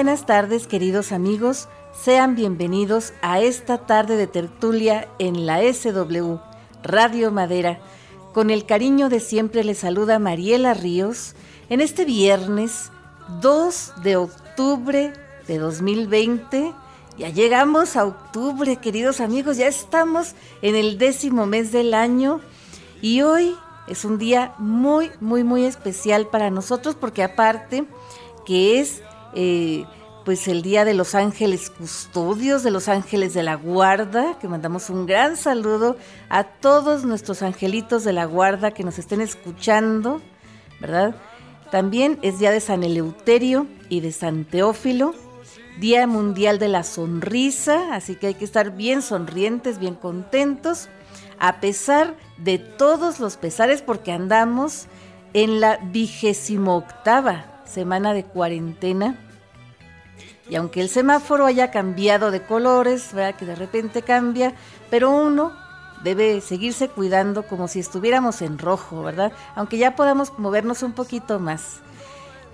buenas tardes queridos amigos, sean bienvenidos a esta tarde de tertulia en la SW Radio Madera. Con el cariño de siempre les saluda Mariela Ríos en este viernes 2 de octubre de 2020. Ya llegamos a octubre, queridos amigos, ya estamos en el décimo mes del año y hoy es un día muy, muy, muy especial para nosotros porque aparte que es eh, pues el día de los ángeles custodios, de los ángeles de la guarda, que mandamos un gran saludo a todos nuestros angelitos de la guarda que nos estén escuchando, ¿verdad? También es día de San Eleuterio y de San Teófilo, Día Mundial de la Sonrisa, así que hay que estar bien sonrientes, bien contentos, a pesar de todos los pesares, porque andamos en la vigésimo octava semana de cuarentena. Y aunque el semáforo haya cambiado de colores, vea que de repente cambia, pero uno debe seguirse cuidando como si estuviéramos en rojo, ¿verdad? Aunque ya podamos movernos un poquito más.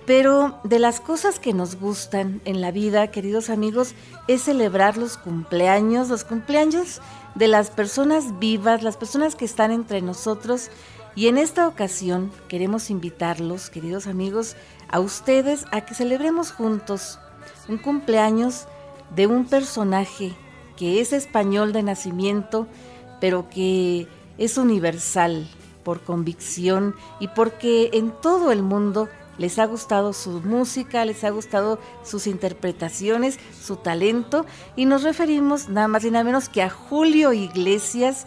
Pero de las cosas que nos gustan en la vida, queridos amigos, es celebrar los cumpleaños, los cumpleaños de las personas vivas, las personas que están entre nosotros. Y en esta ocasión queremos invitarlos, queridos amigos, a ustedes a que celebremos juntos un cumpleaños de un personaje que es español de nacimiento, pero que es universal por convicción y porque en todo el mundo les ha gustado su música, les ha gustado sus interpretaciones, su talento. Y nos referimos nada más y nada menos que a Julio Iglesias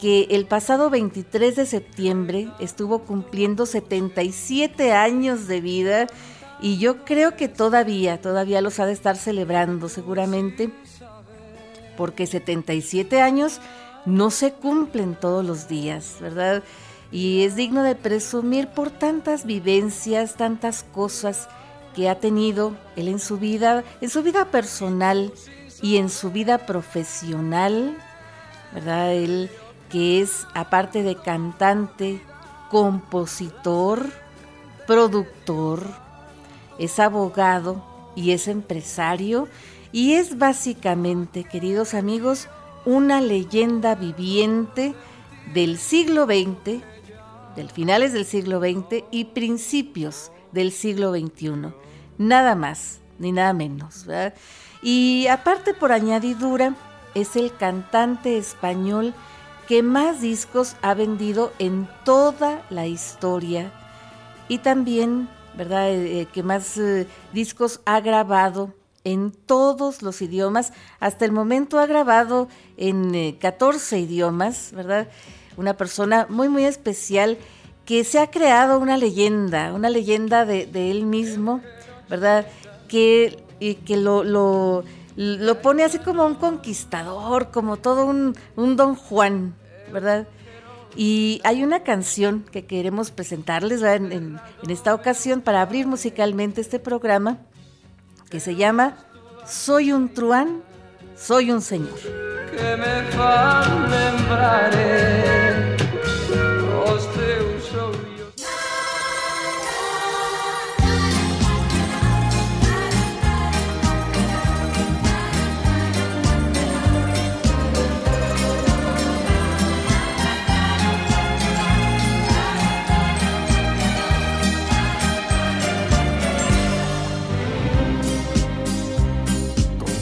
que el pasado 23 de septiembre estuvo cumpliendo 77 años de vida y yo creo que todavía, todavía los ha de estar celebrando seguramente porque 77 años no se cumplen todos los días, ¿verdad? Y es digno de presumir por tantas vivencias, tantas cosas que ha tenido él en su vida, en su vida personal y en su vida profesional, ¿verdad? Él que es, aparte de cantante, compositor, productor, es abogado y es empresario y es básicamente, queridos amigos, una leyenda viviente del siglo XX, del finales del siglo XX y principios del siglo XXI. Nada más ni nada menos. Y aparte por añadidura, es el cantante español que más discos ha vendido en toda la historia y también, ¿verdad?, eh, eh, que más eh, discos ha grabado en todos los idiomas. Hasta el momento ha grabado en 14 eh, idiomas, ¿verdad? Una persona muy, muy especial que se ha creado una leyenda, una leyenda de, él mismo, ¿verdad? Que, que lo, lo, pone así como un conquistador, como todo un, don Juan, ¿verdad? Y hay una canción que queremos presentarles en, esta ocasión para abrir musicalmente este programa, que se llama Soy un truán, soy un señor. Que me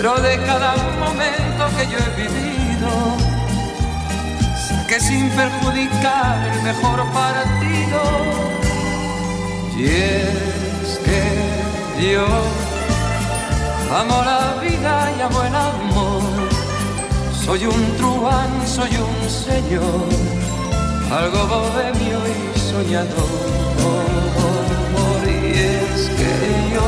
pero de cada momento que yo he vivido, que sin perjudicar el mejor partido. Y es que yo amo la vida y amo el amor, soy un truán, soy un señor, algo bohemio y soñador. es que yo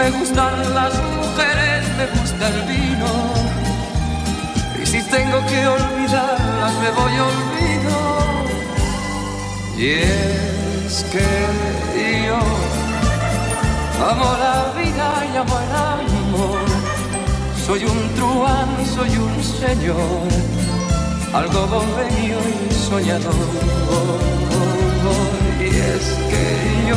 Me gustan las mujeres, me gusta el vino. Y si tengo que olvidarlas, me voy olvido. Y es que yo amo la vida y amo el amor. Soy un truán, soy un señor, algo bohemio y soñador. Y es que yo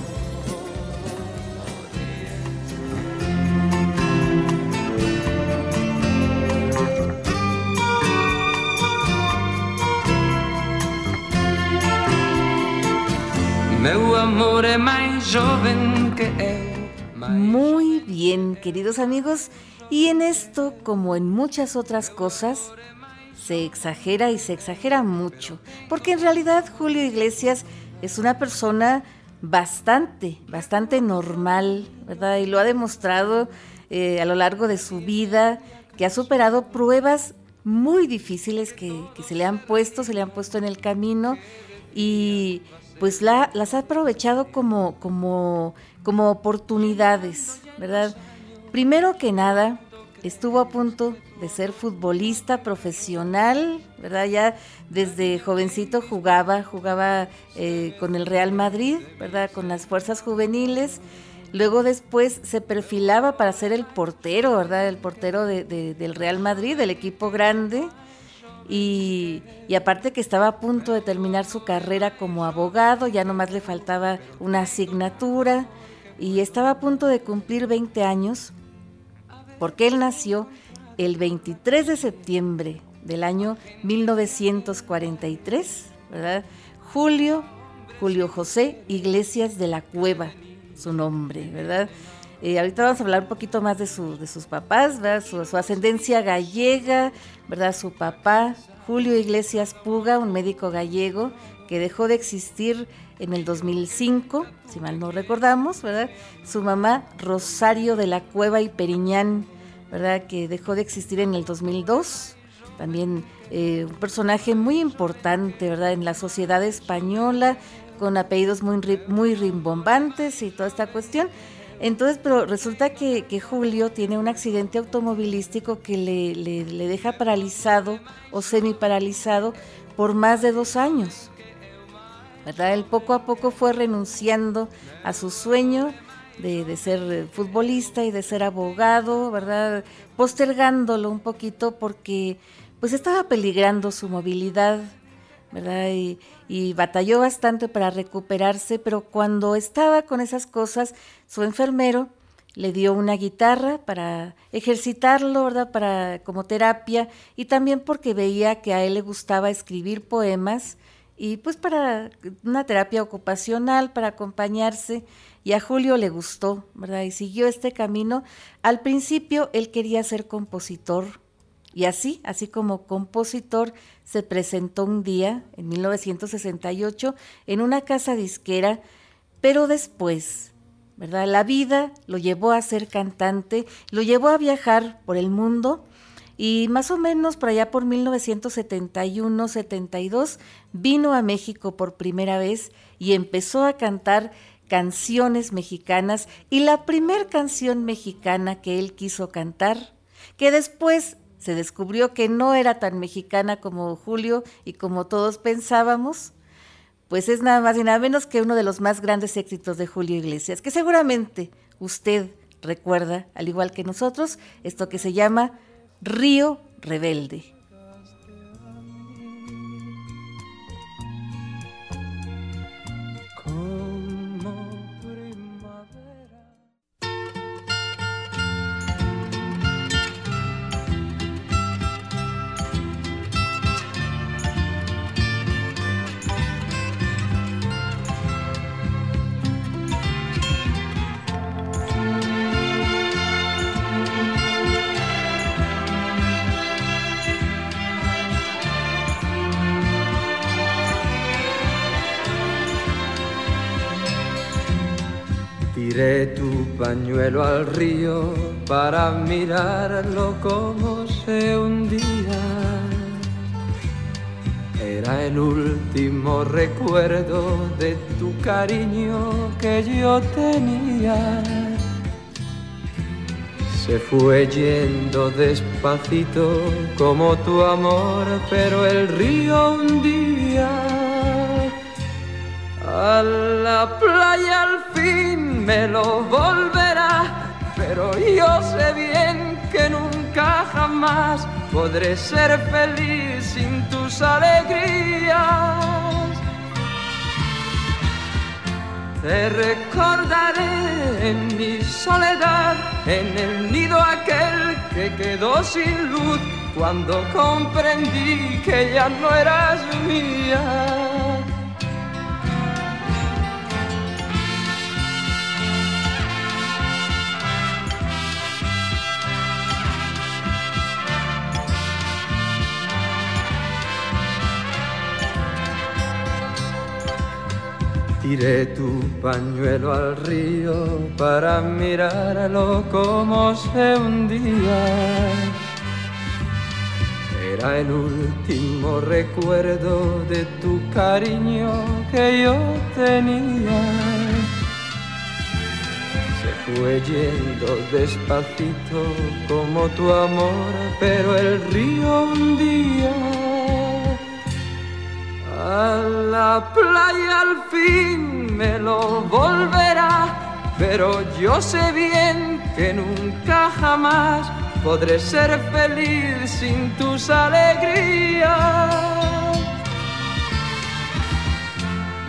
Muy bien, queridos amigos, y en esto, como en muchas otras cosas, se exagera y se exagera mucho, porque en realidad Julio Iglesias es una persona bastante, bastante normal, ¿verdad? Y lo ha demostrado eh, a lo largo de su vida, que ha superado pruebas muy difíciles que, que se le han puesto, se le han puesto en el camino. Y pues la, las ha aprovechado como, como, como oportunidades, ¿verdad? Primero que nada, estuvo a punto de ser futbolista profesional, ¿verdad? Ya desde jovencito jugaba, jugaba eh, con el Real Madrid, ¿verdad? Con las fuerzas juveniles. Luego después se perfilaba para ser el portero, ¿verdad? El portero del Real Madrid, del equipo grande. Y, aparte que estaba a punto de terminar su carrera como abogado, ya nomás le faltaba una asignatura y estaba a punto de cumplir 20 años porque él nació el 23 de septiembre del año 1943, ¿verdad? Julio, Julio José Iglesias de la Cueva, su nombre, ¿verdad? Ahorita vamos a hablar un poquito más de, su, de sus papás. Su, su, ascendencia gallega, ¿verdad? Su papá, Julio Iglesias Puga, un médico gallego que dejó de existir en el 2005, si mal no recordamos, ¿verdad? Su mamá, Rosario de la Cueva y Periñán, ¿verdad? Que dejó de existir en el 2002. También eh, un personaje muy importante, ¿verdad? En la sociedad española, con apellidos muy, muy rimbombantes y toda esta cuestión. Entonces, pero resulta que, Julio tiene un accidente automovilístico que le, deja paralizado o semi paralizado por más de dos años. ¿verdad? Él poco a poco fue renunciando a su sueño de, de, ser futbolista y de ser abogado, ¿verdad? Postergándolo un poquito porque pues estaba peligrando su movilidad, Y, y batalló bastante para recuperarse, pero cuando estaba con esas cosas, su enfermero le dio una guitarra para ejercitarlo, ¿verdad? Para como terapia y también porque veía que a él le gustaba escribir poemas y pues para una terapia ocupacional para acompañarse y a Julio le gustó, ¿verdad? Y siguió este camino. Al principio él quería ser compositor, y así, así como compositor, se presentó un día, en 1968, en una casa disquera, pero después, ¿verdad? La vida lo llevó a ser cantante, lo llevó a viajar por el mundo y más o menos por allá por 1971-72 vino a México por primera vez y empezó a cantar canciones mexicanas y la primer canción mexicana que él quiso cantar, que después se descubrió que no era tan mexicana como Julio y como todos pensábamos, pues es nada más y nada menos que uno de los más grandes éxitos de Julio Iglesias, que seguramente usted recuerda, al igual que nosotros, esto que se llama Río Rebelde. Pañuelo al río para mirarlo como se hundía. Era el último recuerdo de tu cariño que yo tenía. Se fue yendo despacito como tu amor, pero el río hundía. A la playa al fin me lo volverá, yo sé bien que nunca jamás podré ser feliz sin tus alegrías. Te recordaré en mi soledad, en el nido aquel que quedó sin luz, cuando comprendí que ya no eras mía. Tiré tu pañuelo al río para mirarlo como se hundía. Era el último recuerdo de tu cariño que yo tenía. Se fue yendo despacito como tu amor, pero el río hundía a la playa al fin me lo volverá, pero yo sé bien que nunca jamás podré ser feliz sin tus alegrías.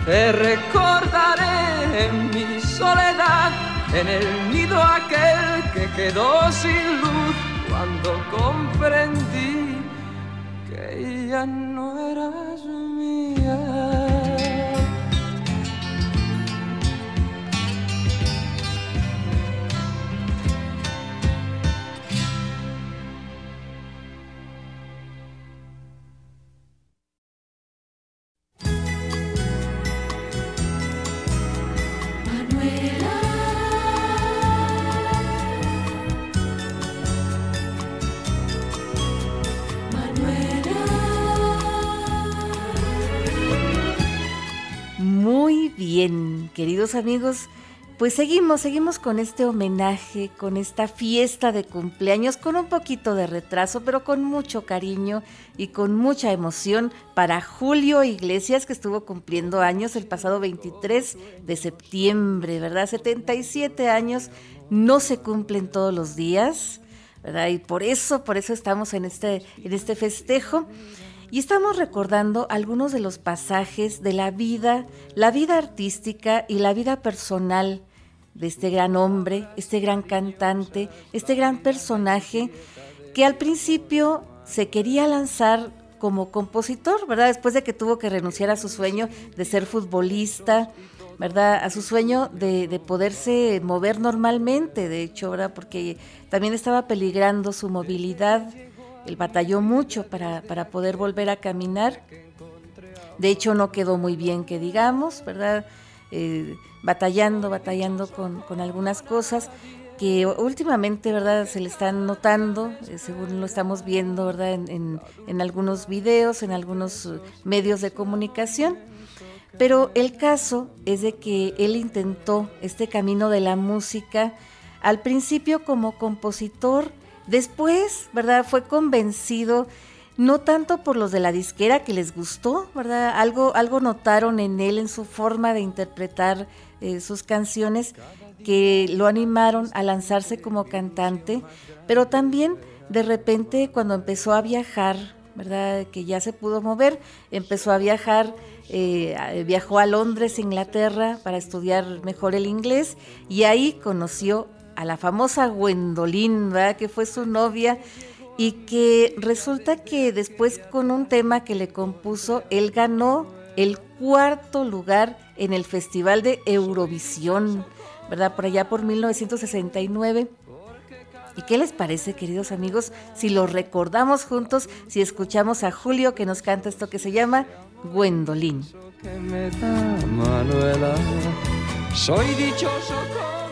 Te recordaré en mi soledad, en el nido aquel que quedó sin luz cuando comprendí ya no eras bien, queridos amigos, pues seguimos, seguimos con este homenaje, con esta fiesta de cumpleaños, con un poquito de retraso, pero con mucho cariño y con mucha emoción para Julio Iglesias, que estuvo cumpliendo años el pasado 23 de septiembre, ¿verdad? 77 años, no se cumplen todos los días, ¿verdad? Y por eso, por eso estamos en este, en este festejo. Y estamos recordando algunos de los pasajes de la vida, la vida artística y la vida personal de este gran hombre, este gran cantante, este gran personaje que al principio se quería lanzar como compositor, ¿verdad? Después de que tuvo que renunciar a su sueño de ser futbolista, ¿verdad? A su sueño de, de, poderse mover normalmente, de hecho, ¿verdad? Porque también estaba peligrando su movilidad él batalló mucho para, poder volver a caminar. De hecho, no quedó muy bien, que digamos, ¿verdad? Eh, batallando, batallando con, algunas cosas que últimamente, ¿verdad? Se le están notando, eh, según lo estamos viendo, ¿verdad? En, en, algunos videos, en algunos eh, medios de comunicación. Pero el caso es de que él intentó este camino de la música, al principio como compositor, Después, ¿verdad? Fue convencido no tanto por los de la disquera que les gustó, ¿verdad? Algo, algo notaron en él, en su forma de interpretar eh, sus canciones, que lo animaron a lanzarse como cantante, pero también de repente cuando empezó a viajar, ¿verdad? Que ya se pudo mover, empezó a viajar, eh, viajó a Londres, Inglaterra, para estudiar mejor el inglés y ahí conoció a la famosa Gwendolyn, ¿verdad? Que fue su novia y que resulta que después con un tema que le compuso, él ganó el cuarto lugar en el Festival de Eurovisión, ¿verdad? Por allá por 1969. ¿Y qué les parece, queridos amigos, si lo recordamos juntos, si escuchamos a Julio que nos canta esto que se llama Gwendolyn? Soy dichoso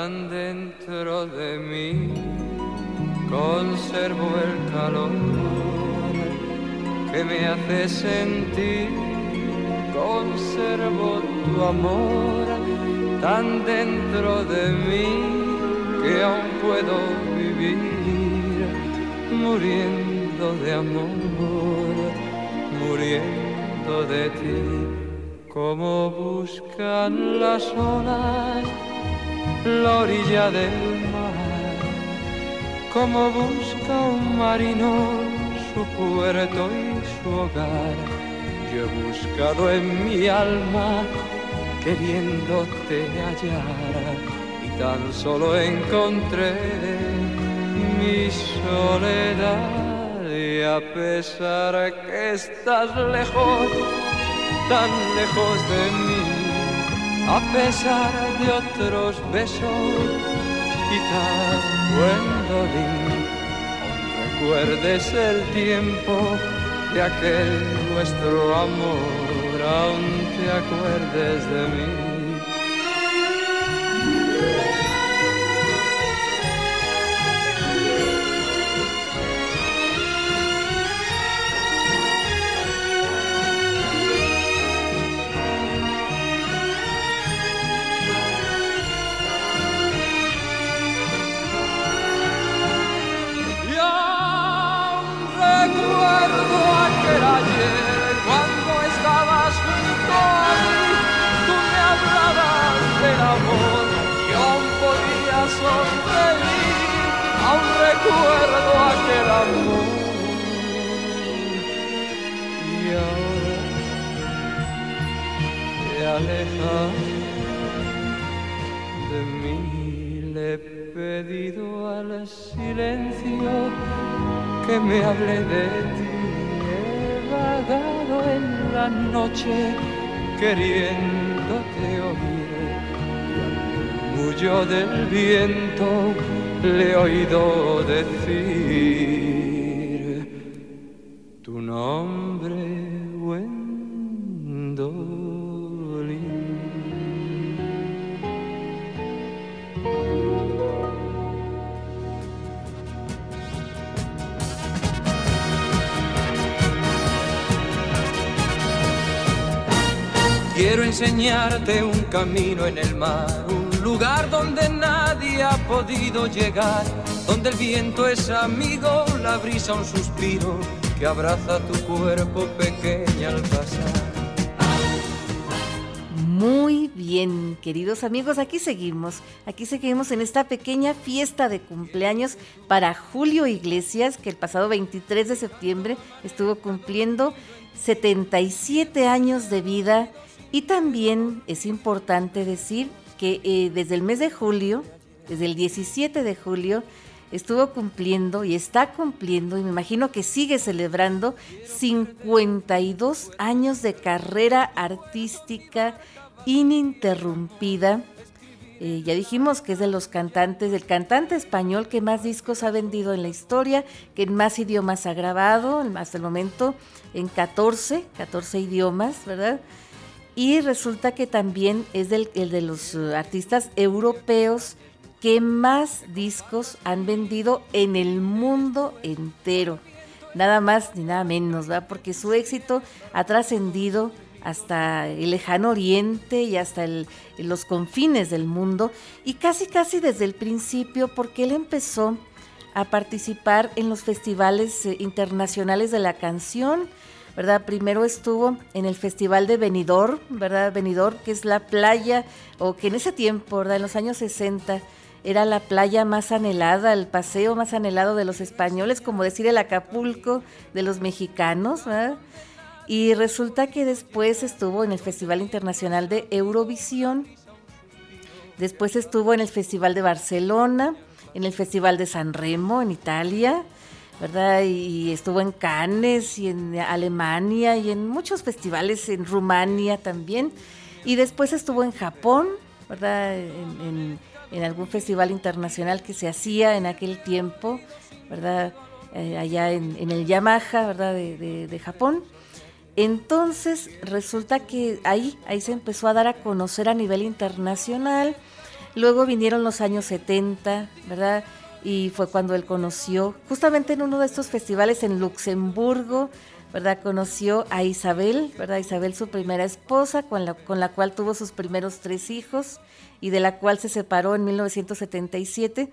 Tan dentro de mí conservo el calor que me hace sentir, conservo tu amor tan dentro de mí que aún puedo vivir muriendo de amor, muriendo de ti, como buscan las olas la orilla del mar, como busca un marino su puerto y su hogar. Yo he buscado en mi alma queriéndote hallar. Y tan solo encontré mi soledad. Y a pesar que estás lejos, tan lejos de mí a pesar de otros besos, quizás Gwendolyn, recuerdes el tiempo de aquel nuestro amor, aún te acuerdes de mí. Silencio que me hable de ti. He vagado en la noche queriéndote oír. Y del viento le he oído decir enseñarte un camino en el mar, un lugar donde nadie ha podido llegar, donde el viento es amigo, la brisa un suspiro que abraza tu cuerpo pequeña al pasar. Muy bien, queridos amigos, aquí seguimos, aquí seguimos en esta pequeña fiesta de cumpleaños para Julio Iglesias, que el pasado 23 de septiembre estuvo cumpliendo 77 años de vida. Y también es importante decir que eh, desde el mes de julio, desde el 17 de julio, estuvo cumpliendo y está cumpliendo, y me imagino que sigue celebrando, 52 años de carrera artística ininterrumpida. Eh, ya dijimos que es de los cantantes, del cantante español que más discos ha vendido en la historia, que en más idiomas ha grabado, hasta el momento en 14, 14 idiomas, ¿verdad? Y resulta que también es el de los uh, artistas europeos que más discos han vendido en el mundo entero. nada más ni nada menos, ¿verdad? Porque su éxito ha trascendido hasta el lejano oriente y hasta los confines del mundo y casi casi desde el principio porque él empezó a participar en los festivales eh, internacionales de la canción, ¿verdad? Primero estuvo en el Festival de Benidorm, ¿verdad? Benidorm, que es la playa, o que en ese tiempo, ¿verdad? En los años 60, era la playa más anhelada, el paseo más anhelado de los españoles, como decir el Acapulco de los mexicanos, ¿verdad? Y resulta que después estuvo en el Festival Internacional de Eurovisión, después estuvo en el Festival de Barcelona, en el Festival de San Remo en Italia, ¿verdad? Y estuvo en Cannes y en Alemania y en muchos festivales en Rumania también. Y después estuvo en Japón, ¿verdad? En, algún festival internacional que se hacía en aquel tiempo, ¿verdad? Eh, allá en, el Yamaha, ¿verdad? De, de, Japón. Entonces resulta que ahí, ahí se empezó a dar a conocer a nivel internacional Luego vinieron los años 70, ¿verdad? Y fue cuando él conoció, justamente en uno de estos festivales en Luxemburgo, ¿verdad? Conoció a Isabel, ¿verdad? Isabel, su primera esposa, con la, con la cual tuvo sus primeros tres hijos y de la cual se separó en 1977.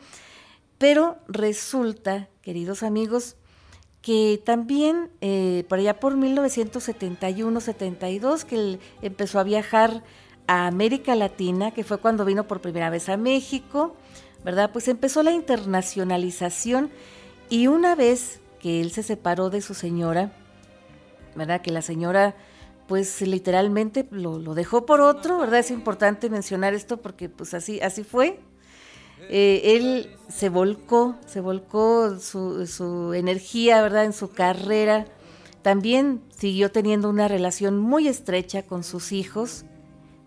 Pero resulta, queridos amigos, que también eh, por allá por 1971-72, que él empezó a viajar a América Latina, que fue cuando vino por primera vez a México, ¿verdad? Pues empezó la internacionalización y una vez que él se separó de su señora, ¿verdad? Que la señora pues literalmente lo, dejó por otro, ¿verdad? Es importante mencionar esto porque pues así, así fue. Eh, él se volcó, se volcó su, su energía, ¿verdad? En su carrera. También siguió teniendo una relación muy estrecha con sus hijos,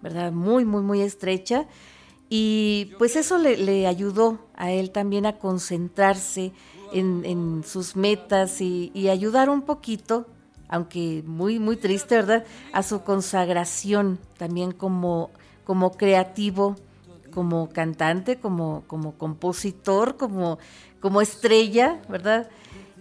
¿verdad? Muy, muy, muy estrecha. Y pues eso le, ayudó a él también a concentrarse en, sus metas y, ayudar un poquito, aunque muy, muy triste, ¿verdad? A su consagración también como, como creativo, como cantante, como, como compositor, como, como estrella, ¿verdad?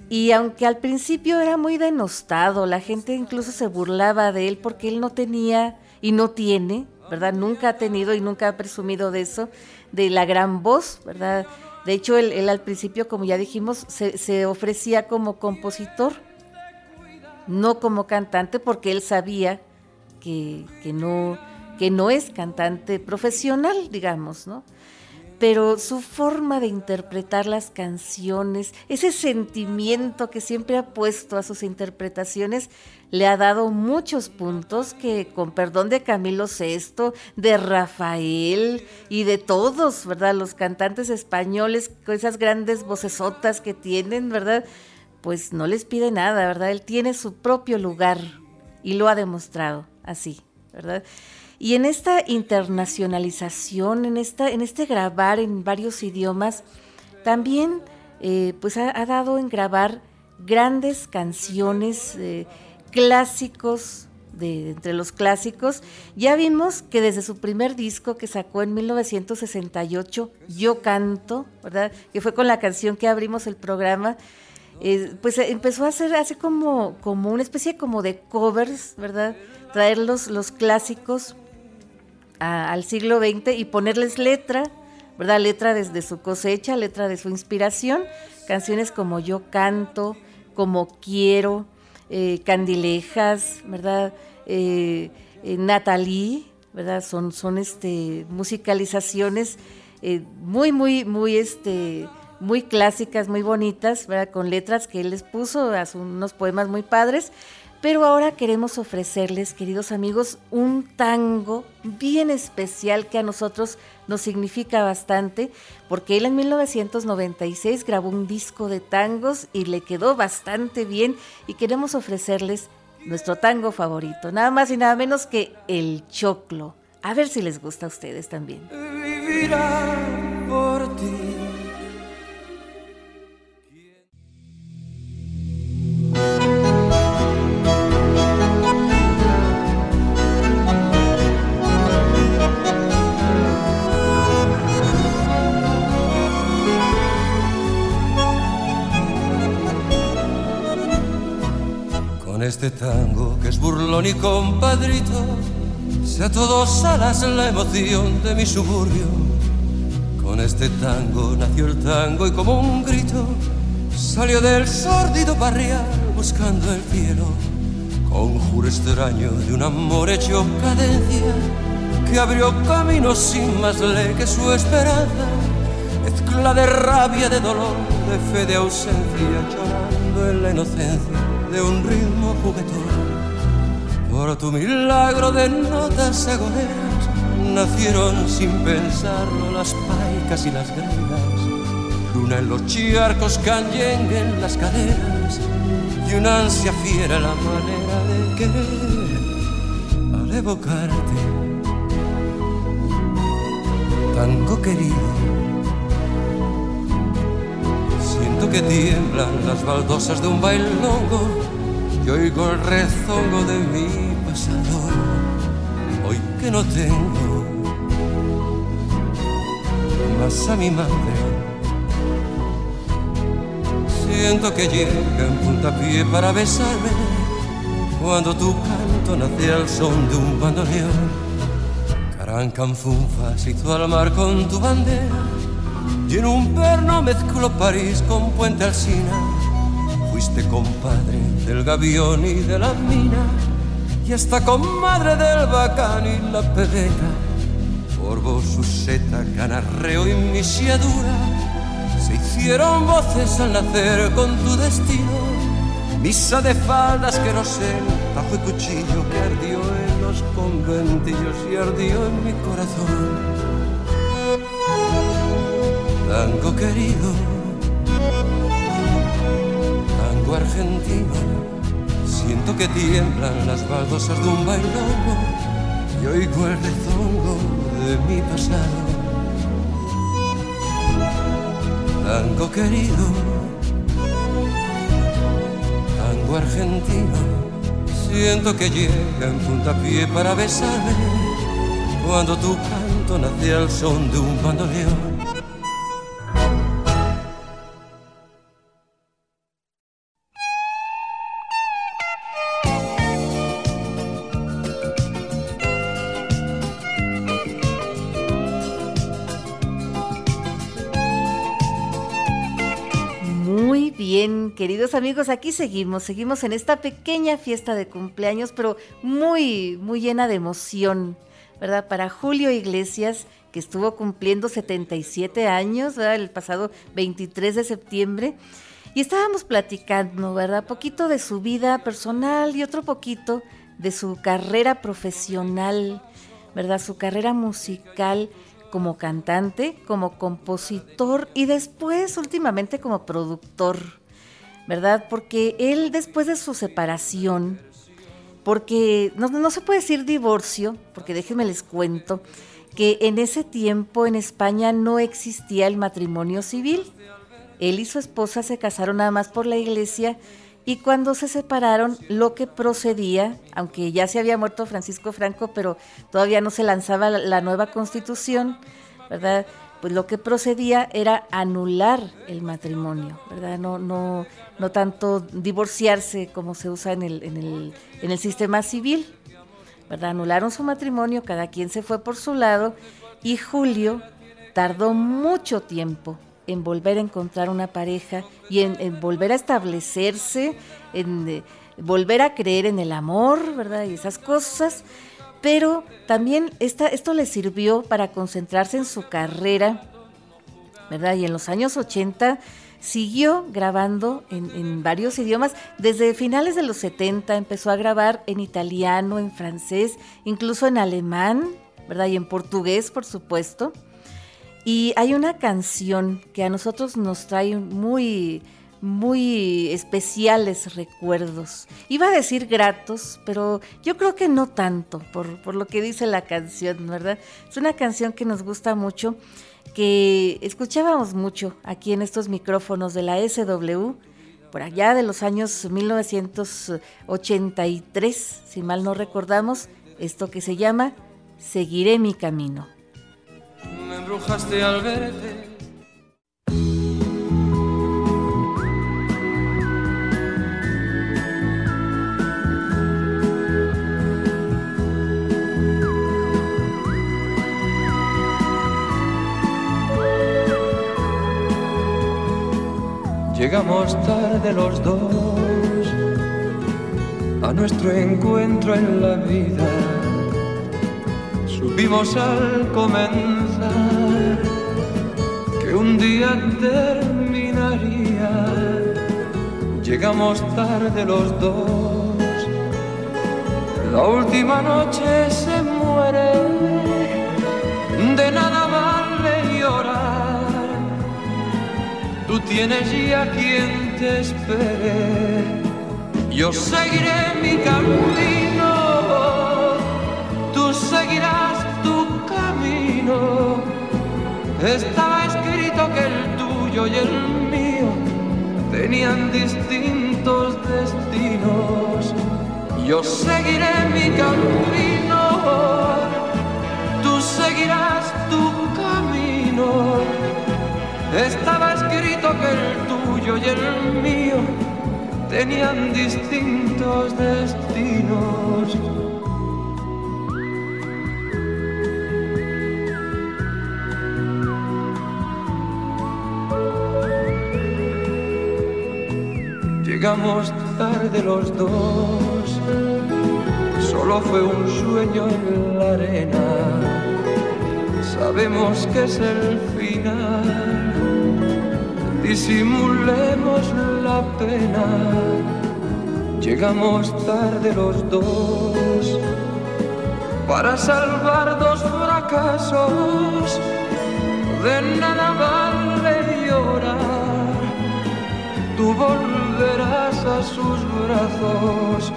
Y aunque al principio era muy denostado, la gente incluso se burlaba de él porque él no tenía y no tiene, ¿verdad? Nunca ha tenido y nunca ha presumido de eso, de la gran voz, ¿verdad? De hecho, él, al principio, como ya dijimos, se, ofrecía como compositor, no como cantante, porque él sabía que, que, no, que no es cantante profesional, digamos, ¿no? Pero su forma de interpretar las canciones, ese sentimiento que siempre ha puesto a sus interpretaciones, le ha dado muchos puntos que, con perdón de Camilo VI, de Rafael y de todos, ¿verdad? Los cantantes españoles con esas grandes vocesotas que tienen, ¿verdad? Pues no les pide nada, ¿verdad? Él tiene su propio lugar y lo ha demostrado así, ¿verdad? Y en esta internacionalización, en, esta, en este grabar en varios idiomas, también eh, pues ha, dado en grabar grandes canciones, eh, clásicos, de, entre los clásicos. Ya vimos que desde su primer disco que sacó en 1968, Yo Canto, ¿verdad? Que fue con la canción que abrimos el programa. Eh, pues empezó a hacer así como, como una especie como de covers, ¿verdad? Traer los, los clásicos al siglo XX y ponerles letra, ¿verdad? Letra desde su cosecha, letra de su inspiración, canciones como Yo canto, como Quiero, eh, Candilejas, ¿verdad? Eh, eh, Natalie, ¿verdad? Son, son este, musicalizaciones muy, muy, muy, este, muy clásicas, muy bonitas, ¿verdad? Con letras que él les puso, a unos poemas muy padres. Pero ahora queremos ofrecerles, queridos amigos, un tango bien especial que a nosotros nos significa bastante, porque él en 1996 grabó un disco de tangos y le quedó bastante bien y queremos ofrecerles nuestro tango favorito, nada más y nada menos que el choclo. A ver si les gusta a ustedes también. por ti. Este tango que es burlón y compadrito, sea todos alas la emoción de mi suburbio. Con este tango nació el tango y como un grito salió del sórdido barrial buscando el cielo. Conjuro extraño de un amor hecho cadencia que abrió camino sin más ley que su esperanza. Mezcla de rabia, de dolor, de fe, de ausencia, llorando en la inocencia de un ritmo juguetón. Por tu milagro de notas agoneras nacieron sin pensarlo las paicas y las gregas. Luna en los charcos, canyengue en las caderas y una ansia fiera la manera de querer al evocarte. Tango querido, siento que tiemblan las baldosas de un bailongo. Y oigo el rezongo de mi pasado, hoy que no tengo más a mi madre. Siento que llega en puntapié para besarme. Cuando tu canto nace al son de un bandoneón. Carancanfunfas hizo al mar con tu bandera y en un perno mezcló París con Puente Alsina. Fuiste compadre del gavión y de la mina y hasta comadre del bacán y la pedeta. Por vos su seta, canarreo y misiadura hicieron voces al nacer con tu destino. Misa de faldas que no sé, bajo el cuchillo que ardió en los conventillos y ardió en mi corazón. Tango querido, tango argentino, siento que tiemblan las baldosas de un bailongo y oigo el rezongo de mi pasado. Tango querido, tango argentino, siento que llega en puntapié para besarme, cuando tu canto nace al son de un bandoneón queridos amigos, aquí seguimos, seguimos en esta pequeña fiesta de cumpleaños, pero muy, muy llena de emoción, ¿verdad? Para Julio Iglesias, que estuvo cumpliendo 77 años, ¿verdad? El pasado 23 de septiembre. Y estábamos platicando, ¿verdad? Poquito de su vida personal y otro poquito de su carrera profesional, ¿verdad? Su carrera musical como cantante, como compositor y después últimamente como productor. ¿Verdad? Porque él después de su separación, porque no, se puede decir divorcio, porque déjenme les cuento, que en ese tiempo en España no existía el matrimonio civil. Él y su esposa se casaron nada más por la iglesia y cuando se separaron lo que procedía, aunque ya se había muerto Francisco Franco, pero todavía no se lanzaba la nueva constitución, ¿verdad? Pues lo que procedía era anular el matrimonio, ¿verdad? No, no, no tanto divorciarse como se usa en el, en el, en el sistema civil, ¿verdad? Anularon su matrimonio, cada quien se fue por su lado y Julio tardó mucho tiempo en volver a encontrar una pareja y en, volver a establecerse, en eh, volver a creer en el amor, ¿verdad? Y esas cosas pero también esto le sirvió para concentrarse en su carrera, ¿verdad? Y en los años 80 siguió grabando en, varios idiomas. Desde finales de los 70 empezó a grabar en italiano, en francés, incluso en alemán, ¿verdad? Y en portugués, por supuesto. Y hay una canción que a nosotros nos trae muy muy especiales recuerdos. Iba a decir gratos, pero yo creo que no tanto, por, por, lo que dice la canción, ¿verdad? Es una canción que nos gusta mucho, que escuchábamos mucho aquí en estos micrófonos de la SW, por allá de los años 1983, si mal no recordamos, esto que se llama Seguiré mi camino. Me embrujaste al verte Llegamos tarde los dos a nuestro encuentro en la vida. Supimos al comenzar que un día terminaría. Llegamos tarde los dos. La última noche se muere, de nada tienes ya quien te espere, yo seguiré mi camino, tú seguirás tu camino. Estaba escrito que el tuyo y el mío tenían distintos destinos. Yo seguiré mi camino, tú seguirás tu camino. Estaba tuyo y el mío tenían distintos destinos. Llegamos tarde los dos, solo fue un sueño en la arena. Sabemos que es el final, disimulemos la pena. Llegamos tarde los dos para salvar dos fracasos. De nada vale llorar, tú volverás a sus brazos.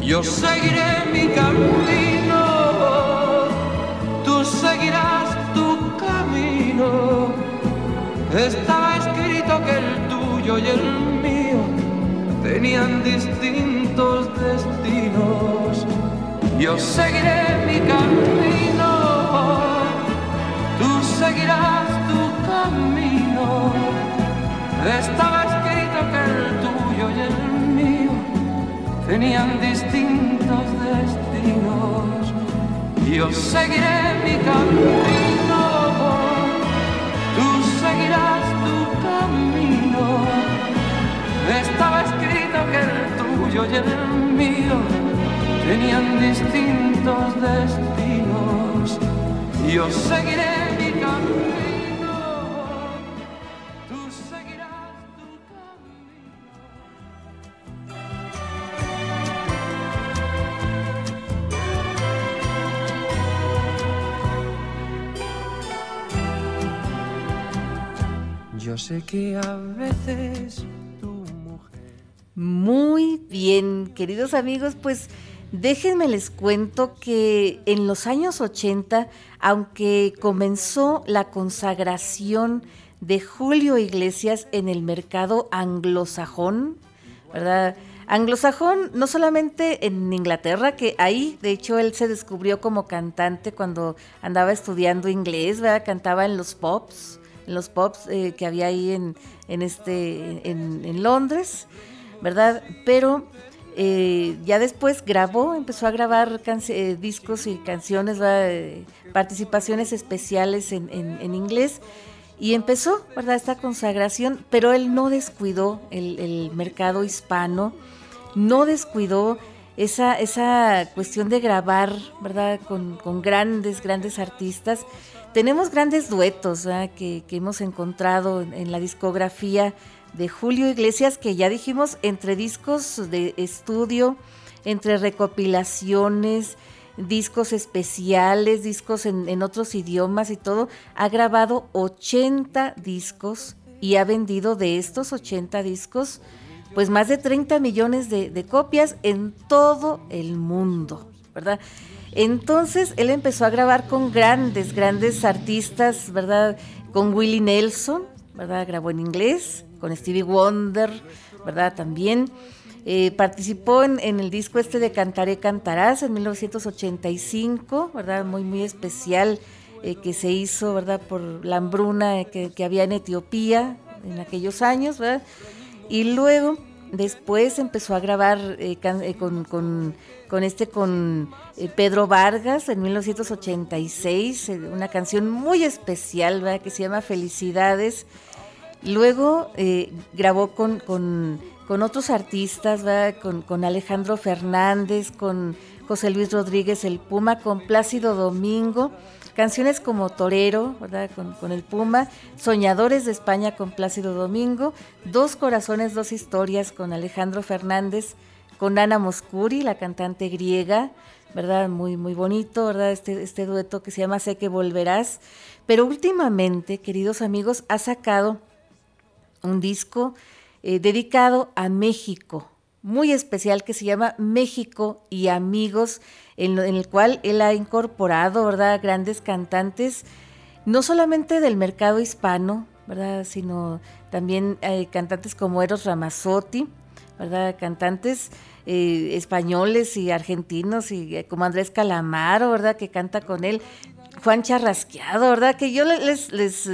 Yo seguiré mi camino, tú seguirás tu camino. Estaba escrito que el tuyo y el mío tenían distintos destinos. Yo seguiré mi camino, tú seguirás tu camino. Estaba escrito que el tuyo y el mío tenían distintos destinos. Yo seguiré mi camino, tú seguirás Estaba escrito que el tuyo y el mío tenían distintos destinos. Yo seguiré mi camino, tú seguirás tu camino. Yo sé que a veces bien, queridos amigos, pues déjenme les cuento que en los años 80, aunque comenzó la consagración de Julio Iglesias en el mercado anglosajón, ¿verdad? Anglosajón, no solamente en Inglaterra, que ahí, de hecho, él se descubrió como cantante cuando andaba estudiando inglés, ¿verdad? Cantaba en los pubs, en los pubs eh, que había ahí en, en este, en Londres, ¿verdad? Pero eh, ya después grabó, empezó a grabar eh, discos y canciones. Eh, participaciones especiales en, en- inglés. Y empezó, ¿verdad? Esta consagración, pero él no descuidó el, el mercado hispano, no descuidó esa, esa cuestión de grabar, ¿verdad? Con, con grandes, grandes artistas. Tenemos grandes duetos que, que hemos encontrado en, en la discografía de Julio Iglesias, que ya dijimos, entre discos de estudio, entre recopilaciones, discos especiales, discos en, otros idiomas y todo, ha grabado 80 discos y ha vendido de estos 80 discos, pues más de 30 millones de, de copias en todo el mundo, ¿verdad? Entonces él empezó a grabar con grandes, grandes artistas, ¿verdad? Con Willie Nelson, ¿verdad? Grabó en inglés, con Stevie Wonder, ¿verdad? También. Eh, participó en, el disco este de Cantaré Cantarás en 1985, ¿verdad? Muy, muy especial eh, que se hizo, ¿verdad? Por la hambruna que, había en Etiopía en aquellos años, ¿verdad? Y luego, después empezó a grabar eh, con, con, este, con Pedro Vargas en 1986, una canción muy especial, ¿verdad? Que se llama Felicidades. Luego eh, grabó con, con, otros artistas, con, con, Alejandro Fernández, con José Luis Rodríguez el Puma, con Plácido Domingo, canciones como Torero, ¿verdad? Con, el Puma, Soñadores de España con Plácido Domingo, Dos Corazones, Dos Historias con Alejandro Fernández, con Ana Moscuri, la cantante griega, ¿verdad? Muy, muy bonito, ¿verdad? Este, este dueto que se llama Sé que volverás. Pero últimamente, queridos amigos, ha sacado un disco eh, dedicado a México, muy especial que se llama México y Amigos, en, el cual él ha incorporado, ¿verdad?, grandes cantantes, no solamente del mercado hispano, ¿verdad?, sino también eh, cantantes como Eros Ramazzotti, ¿verdad?, cantantes eh, españoles y argentinos, y como Andrés Calamaro, ¿verdad?, que canta con él. Juan Charrasqueado, ¿verdad? Que yo les, les,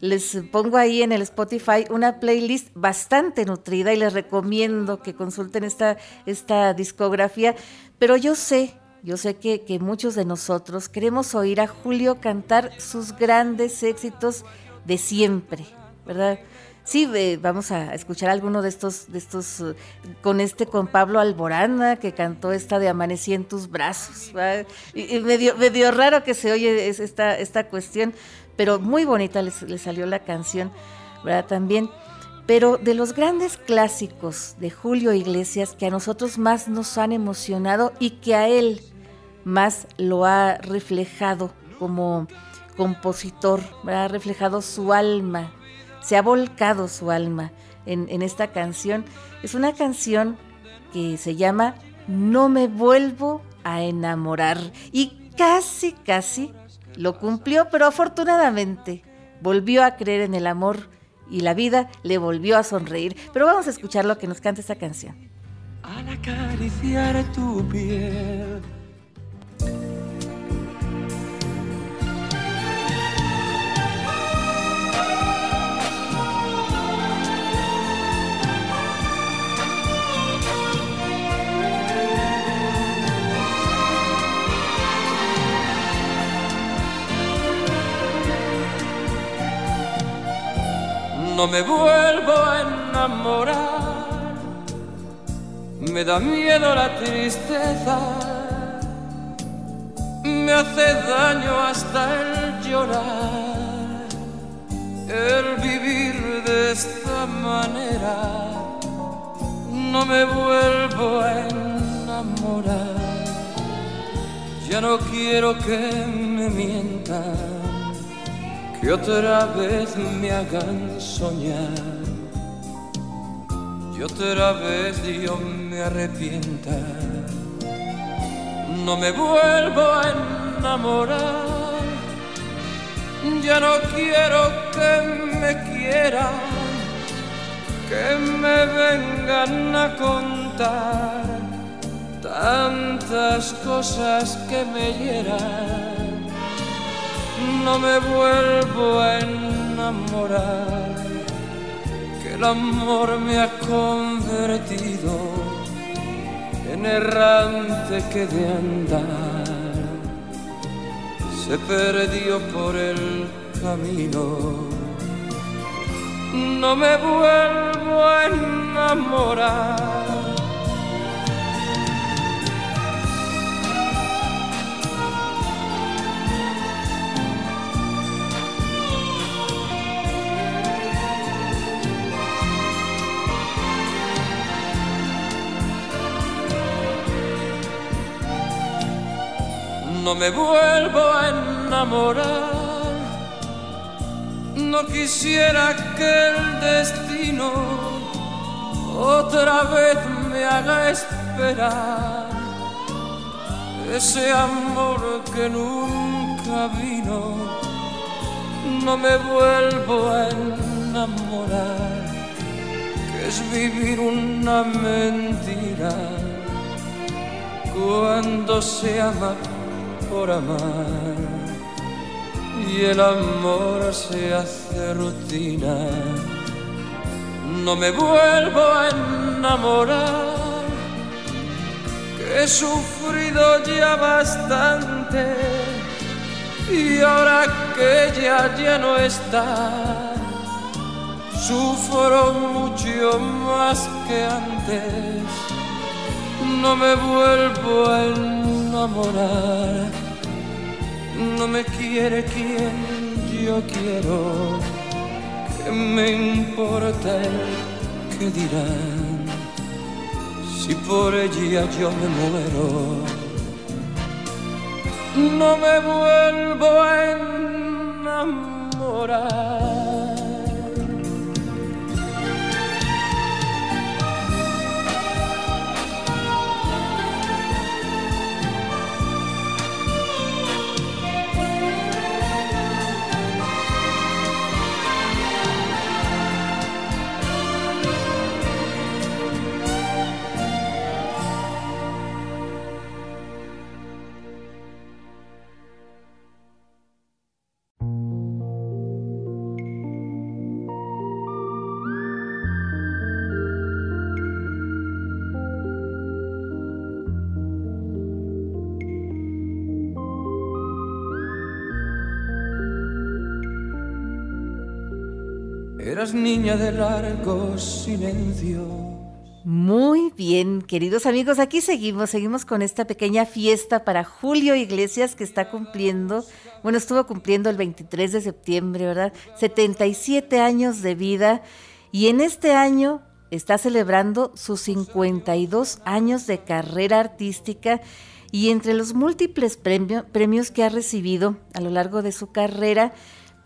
les, pongo ahí en el Spotify una playlist bastante nutrida y les recomiendo que consulten esta, esta discografía. Pero yo sé, yo sé que, que muchos de nosotros queremos oír a Julio cantar sus grandes éxitos de siempre, ¿verdad? Sí, vamos a escuchar alguno de estos, de estos, eh, con este, con Pablo Alborana, que cantó esta de Amanecí en tus brazos. Y, medio, raro que se oye esta, esta cuestión, pero muy bonita le, salió la canción, ¿verdad? También. Pero de los grandes clásicos de Julio Iglesias que a nosotros más nos han emocionado y que a él más lo ha reflejado como compositor, ha reflejado su alma, se ha volcado su alma en, esta canción. Es una canción que se llama No me vuelvo a enamorar y casi, casi lo cumplió, pero afortunadamente volvió a creer en el amor y la vida le volvió a sonreír. Pero vamos a escuchar lo que nos canta esta canción. Al acariciar tu piel no me vuelvo a enamorar. Me da miedo la tristeza, me hace daño hasta el llorar, el vivir de esta manera. No me vuelvo a enamorar, ya no quiero que me mientan que otra vez me hagan soñar. Y otra vez yo me arrepienta. No me vuelvo a enamorar, ya no quiero que me quieran, que me vengan a contar tantas cosas que me hieran no me vuelvo a enamorar, que el amor me ha convertido en errante que de andar se perdió por el camino. No me vuelvo a enamorar no me vuelvo a enamorar. No quisiera que el destino otra vez me haga esperar. Ese amor que nunca vino, no me vuelvo a enamorar, que es vivir una mentira cuando se ama por amar. Y el amor se hace rutina. No me vuelvo a enamorar, he sufrido ya bastante. Y ahora que ella ya no está, Sufro mucho más que antes, no me vuelvo a enamorar, no me quiere quien yo quiero, que me importa que dirán, si por ella yo me muero, no me vuelvo a enamorar. De. Muy bien, queridos amigos, aquí seguimos, seguimos con esta pequeña fiesta para Julio Iglesias que está cumpliendo, bueno, estuvo cumpliendo el 23 de septiembre, ¿verdad? 77 años de vida y en este año está celebrando sus 52 años de carrera artística y entre los múltiples premios que ha recibido a lo largo de su carrera,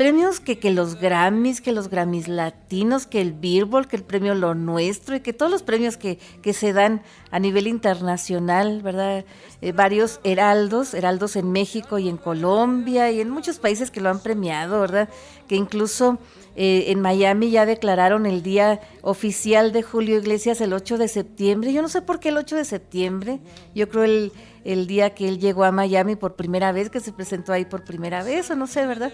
premios que, que los Grammys, que los Grammys latinos, que el Billboard, que el premio Lo Nuestro y que todos los premios que, que se dan a nivel internacional, ¿verdad? Eh, varios heraldos, heraldos en México y en Colombia y en muchos países que lo han premiado, ¿verdad? Que incluso eh, en Miami ya declararon el día oficial de Julio Iglesias el 8 de septiembre. Yo no sé por qué el 8 de septiembre, yo creo el, el día que él llegó a Miami por primera vez, que se presentó ahí por primera vez, o no sé, ¿verdad?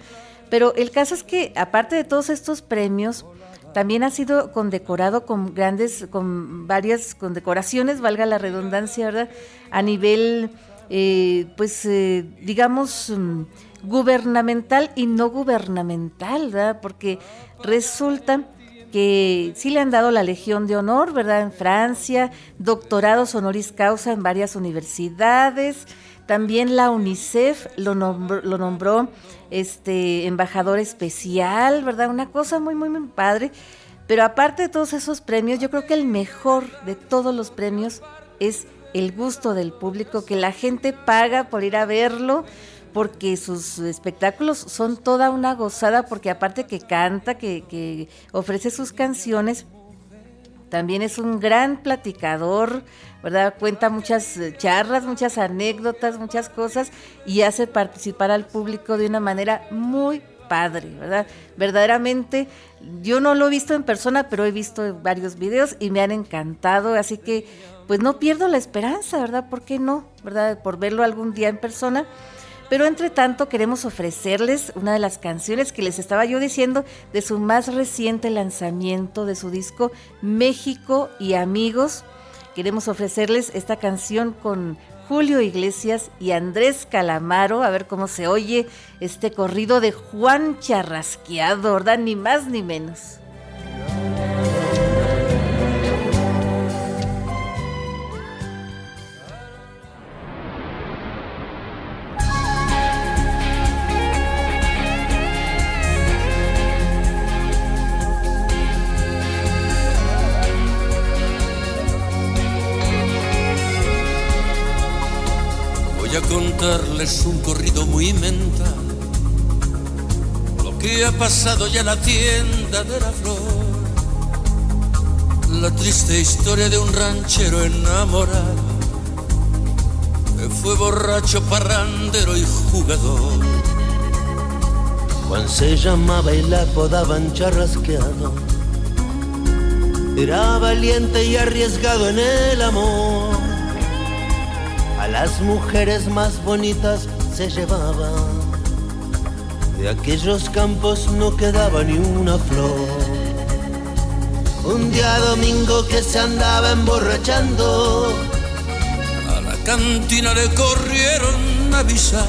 Pero el caso es que, aparte de todos estos premios, también ha sido condecorado con grandes, con varias condecoraciones, valga la redundancia, ¿verdad? A nivel, eh, pues, eh, digamos, mm, gubernamental y no gubernamental, ¿verdad? Porque resulta que sí le han dado la Legión de Honor, ¿verdad? En Francia, doctorados honoris causa en varias universidades, también la UNICEF lo nombró, lo nombró este embajador especial, ¿verdad? Una cosa muy, muy, muy padre. Pero aparte de todos esos premios, yo creo que el mejor de todos los premios es el gusto del público, que la gente paga por ir a verlo, porque sus espectáculos son toda una gozada, porque aparte que canta, que, que ofrece sus canciones, también es un gran platicador, ¿verdad? Cuenta muchas eh, charlas, muchas anécdotas, muchas cosas y hace participar al público de una manera muy padre, ¿verdad? Verdaderamente, yo no lo he visto en persona, pero he visto varios videos y me han encantado, así que pues no pierdo la esperanza, ¿verdad? ¿Por qué no? ¿Verdad? Por verlo algún día en persona. Pero entre tanto queremos ofrecerles una de las canciones que les estaba yo diciendo de su más reciente lanzamiento de su disco México y Amigos. Queremos ofrecerles esta canción con Julio Iglesias y Andrés Calamaro, a ver cómo se oye este corrido de Juan Charrasqueado, ¿verdad? Ni más ni menos. Contarles un corrido muy mental. Lo que ha pasado ya en la tienda de la flor. La triste historia de un ranchero enamorado. Que fue borracho, parrandero y jugador. Juan se llamaba y la apodaban charrasqueado. Era valiente y arriesgado en el amor las mujeres más bonitas se llevaba. De aquellos campos no quedaba ni una flor. Un día domingo que se andaba emborrachando, a la cantina le corrieron a avisar.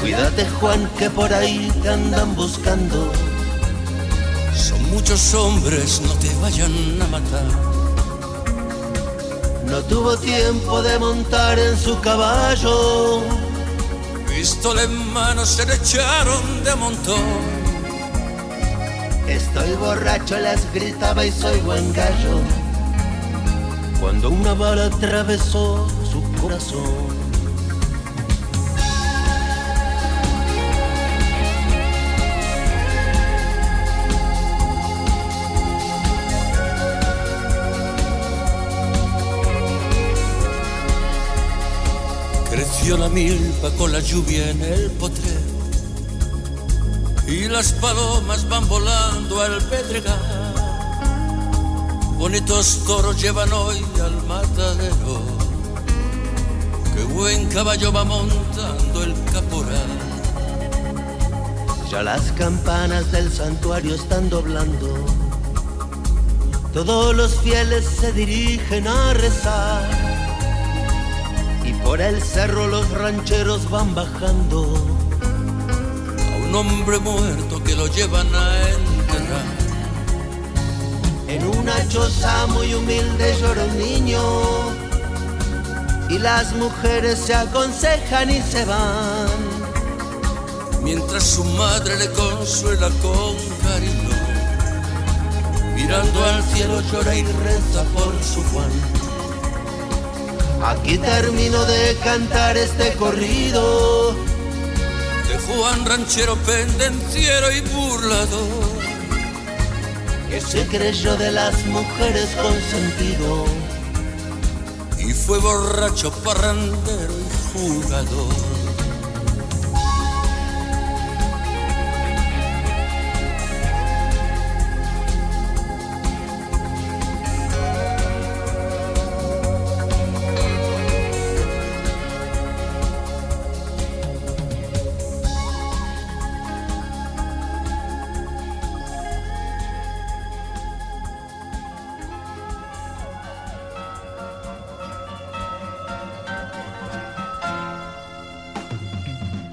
Cuídate Juan que por ahí te andan buscando. muchos hombres no te vayan a matar. No tuvo tiempo de montar en su caballo. Pistola en mano se le echaron de montón. Estoy borracho, les gritaba y soy buen gallo. Cuando una bala atravesó su corazón. Creció la milpa con la lluvia en el potrero y las palomas van volando al pedregal. Bonitos toros llevan hoy al matadero. Qué buen caballo va montando el caporal. Ya las campanas del santuario están doblando. Todos los fieles se dirigen a rezar. Por el cerro los rancheros van bajando. A un hombre muerto que lo llevan a enterrar. En una choza muy humilde llora un niño. Y las mujeres se aconsejan y se van mientras su madre le consuela con cariño. Mirando al cielo llora y reza por su Juan. Aquí termino de cantar este corrido. De Juan ranchero pendenciero y burlador. Que se creyó de las mujeres consentido y fue borracho, parrandero y jugador.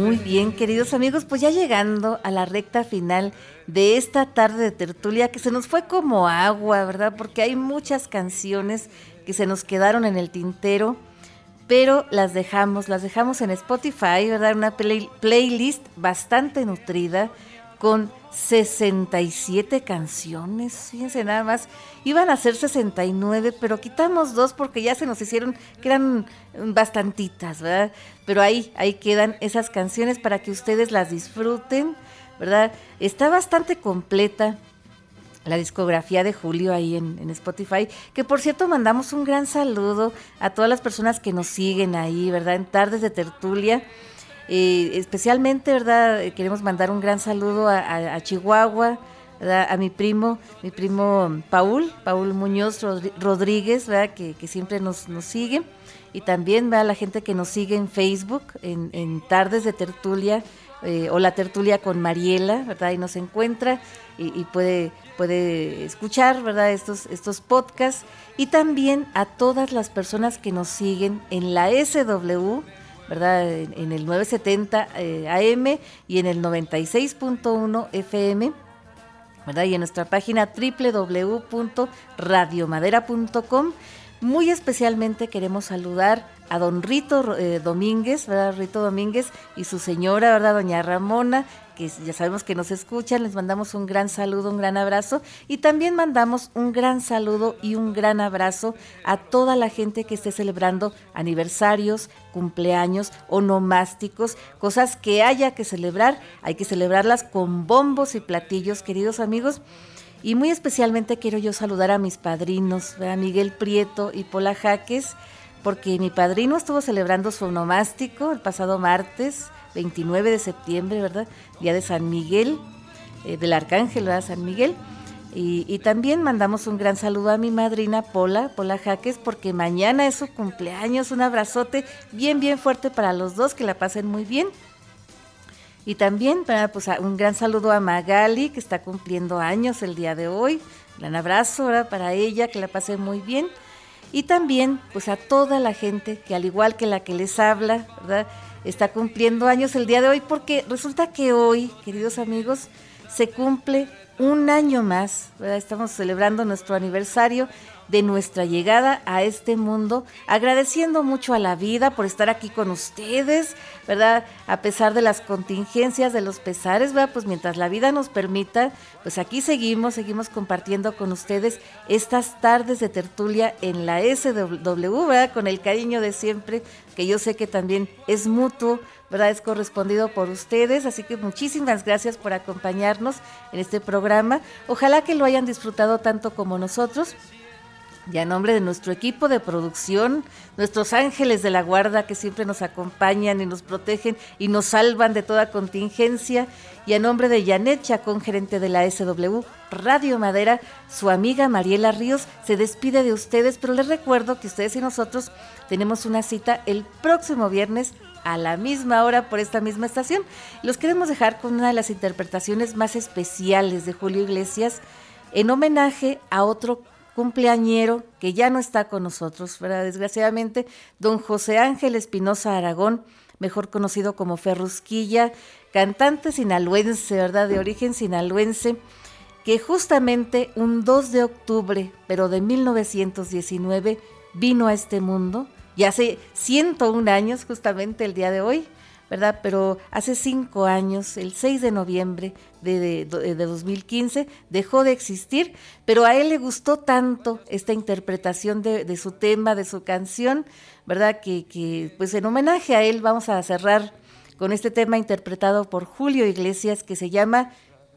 muy bien, queridos amigos, pues ya llegando a la recta final de esta tarde de tertulia que se nos fue como agua, ¿verdad? Porque hay muchas canciones que se nos quedaron en el tintero, pero las dejamos, las dejamos en Spotify, ¿verdad? Una playlist bastante nutrida con 67 canciones, fíjense nada más, iban a ser 69, pero quitamos dos porque ya se nos hicieron que eran bastantitas, ¿verdad? Pero ahí, ahí quedan esas canciones para que ustedes las disfruten, ¿verdad? Está bastante completa la discografía de Julio ahí en, en, Spotify, que por cierto mandamos un gran saludo a todas las personas que nos siguen ahí, ¿verdad? En Tardes de Tertulia. Eh, especialmente, ¿verdad? Queremos mandar un gran saludo a, Chihuahua, a mi primo, mi primo Paul, Paul Muñoz Rodríguez, ¿verdad? Que, siempre nos, nos, sigue. Y también a la gente que nos sigue en Facebook, en, Tardes de Tertulia, eh, o la tertulia con Mariela, ¿verdad? Ahí nos encuentra y, puede, puede escuchar, ¿verdad? Estos, estos podcasts. Y también a todas las personas que nos siguen en la SW, ¿verdad? En, el 970 eh, AM y en el 96.1 FM. ¿verdad? Y en nuestra página www.radiomadera.com. Muy especialmente queremos saludar a don Rito eh, Domínguez, ¿verdad? Rito Domínguez y su señora, ¿verdad? Doña Ramona, que ya sabemos que nos escuchan, les mandamos un gran saludo, un gran abrazo y también mandamos un gran saludo y un gran abrazo a toda la gente que esté celebrando aniversarios, cumpleaños, onomásticos, cosas que haya que celebrar, hay que celebrarlas con bombos y platillos, queridos amigos. Y muy especialmente quiero yo saludar a mis padrinos, a Miguel Prieto y Pola Jaques, porque mi padrino estuvo celebrando su onomástico el pasado martes 29 de septiembre, ¿verdad? Día de San Miguel, eh, del Arcángel, ¿verdad? San Miguel. Y, también mandamos un gran saludo a mi madrina Pola, Pola Jaques, porque mañana es su cumpleaños. Un abrazote bien, bien fuerte para los dos, que la pasen muy bien. Y también pues, un gran saludo a Magali, que está cumpliendo años el día de hoy. Un gran abrazo para ella, que la pase muy bien. Y también pues a toda la gente que al igual que la que les habla, ¿verdad? Está cumpliendo años el día de hoy, porque resulta que hoy, queridos amigos, se cumple un año más, estamos celebrando nuestro aniversario de nuestra llegada a este mundo, agradeciendo mucho a la vida por estar aquí con ustedes, ¿verdad? A pesar de las contingencias, de los pesares, ¿verdad? Pues mientras la vida nos permita, pues aquí seguimos, seguimos compartiendo con ustedes estas tardes de tertulia en la SW, ¿verdad? Con el cariño de siempre, que yo sé que también es mutuo, ¿verdad? Es correspondido por ustedes, así que muchísimas gracias por acompañarnos en este programa. Ojalá que lo hayan disfrutado tanto como nosotros. Y a nombre de nuestro equipo de producción, nuestros ángeles de la guarda que siempre nos acompañan y nos protegen y nos salvan de toda contingencia, y a nombre de Janet Chacón, gerente de la SW Radio Madera, su amiga Mariela Ríos se despide de ustedes, pero les recuerdo que ustedes y nosotros tenemos una cita el próximo viernes a la misma hora por esta misma estación. Los queremos dejar con una de las interpretaciones más especiales de Julio Iglesias en homenaje a otro cumpleañero que ya no está con nosotros, ¿verdad? Desgraciadamente, don José Ángel Espinosa Aragón, mejor conocido como Ferrusquilla, cantante sinaloense, ¿verdad? De origen sinaloense, que justamente un 2 de octubre, pero de 1919, vino a este mundo, y hace 101 años justamente el día de hoy, ¿verdad? Pero hace cinco años, el 6 de noviembre de, 2015, dejó de existir, pero a él le gustó tanto esta interpretación de, su tema, de su canción, ¿verdad? Que, que, pues en homenaje a él vamos a cerrar con este tema interpretado por Julio Iglesias que se llama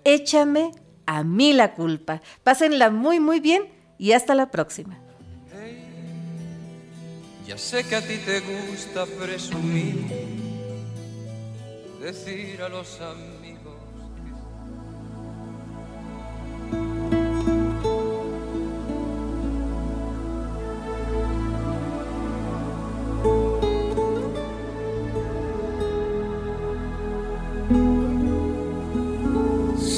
Échame a mí la culpa. Pásenla muy, muy bien y hasta la próxima. Ya sé que a ti te gusta presumir decir a los amigos.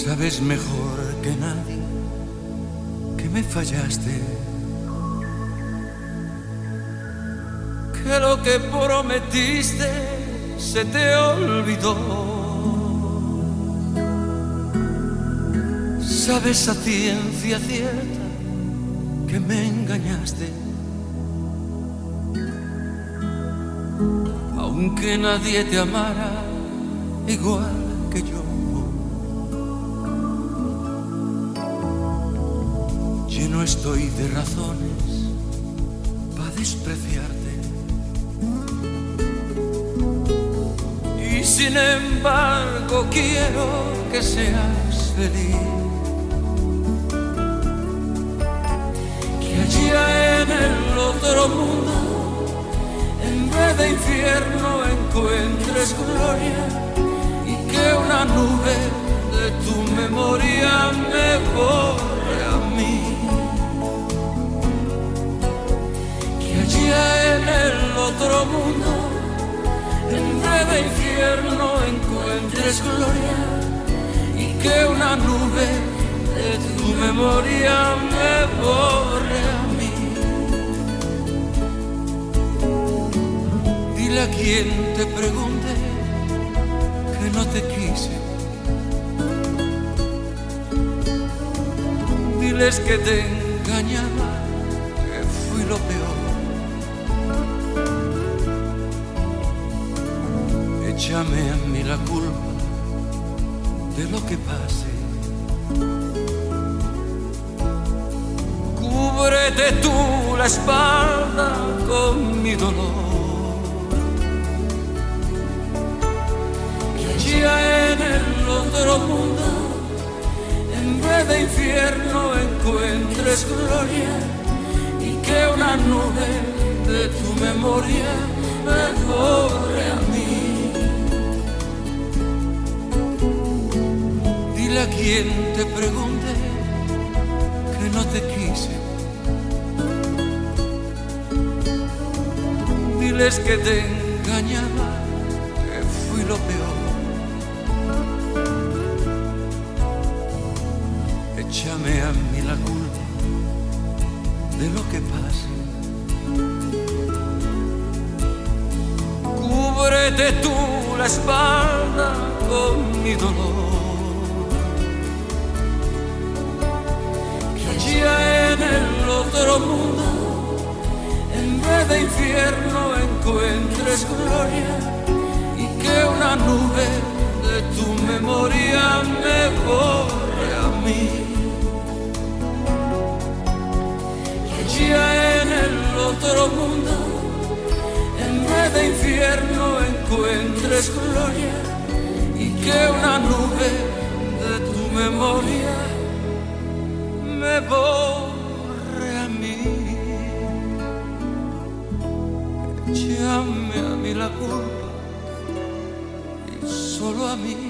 Sabes mejor que nadie que me fallaste. Que lo que prometiste se te olvidó. Sabes a ciencia cierta que me engañaste. Aunque nadie te amara igual que yo. Lleno estoy de razones para despreciarte. Sin embargo quiero que seas feliz. Que allá en el otro mundo, en vez de infierno, encuentres gloria y que una nube de tu memoria me borre a mí. Que allá en el otro mundo, en vez de infierno encuentres gloria y que una nube de tu memoria me borre a mí. Dile a quien te pregunte que no te quise. Diles que te lo que pase. Cúbrete tú la espalda con mi dolor. Que allá en el otro mundo, en vez de infierno, encuentres gloria y que una nube de tu memoria me a quien te pregunte que no te quise. Diles que te engañaba, que fui lo peor. Échame a mí la culpa de lo que pase. Cúbrete tú la espalda con mi dolor. En el otro mundo, en vez de infierno, encuentres gloria y que una nube de tu memoria me borre a mí. Que allá en el otro mundo, en vez de infierno, encuentres gloria y que una nube de tu memoria me borre a mí. Échame a mí la culpa y solo a mí.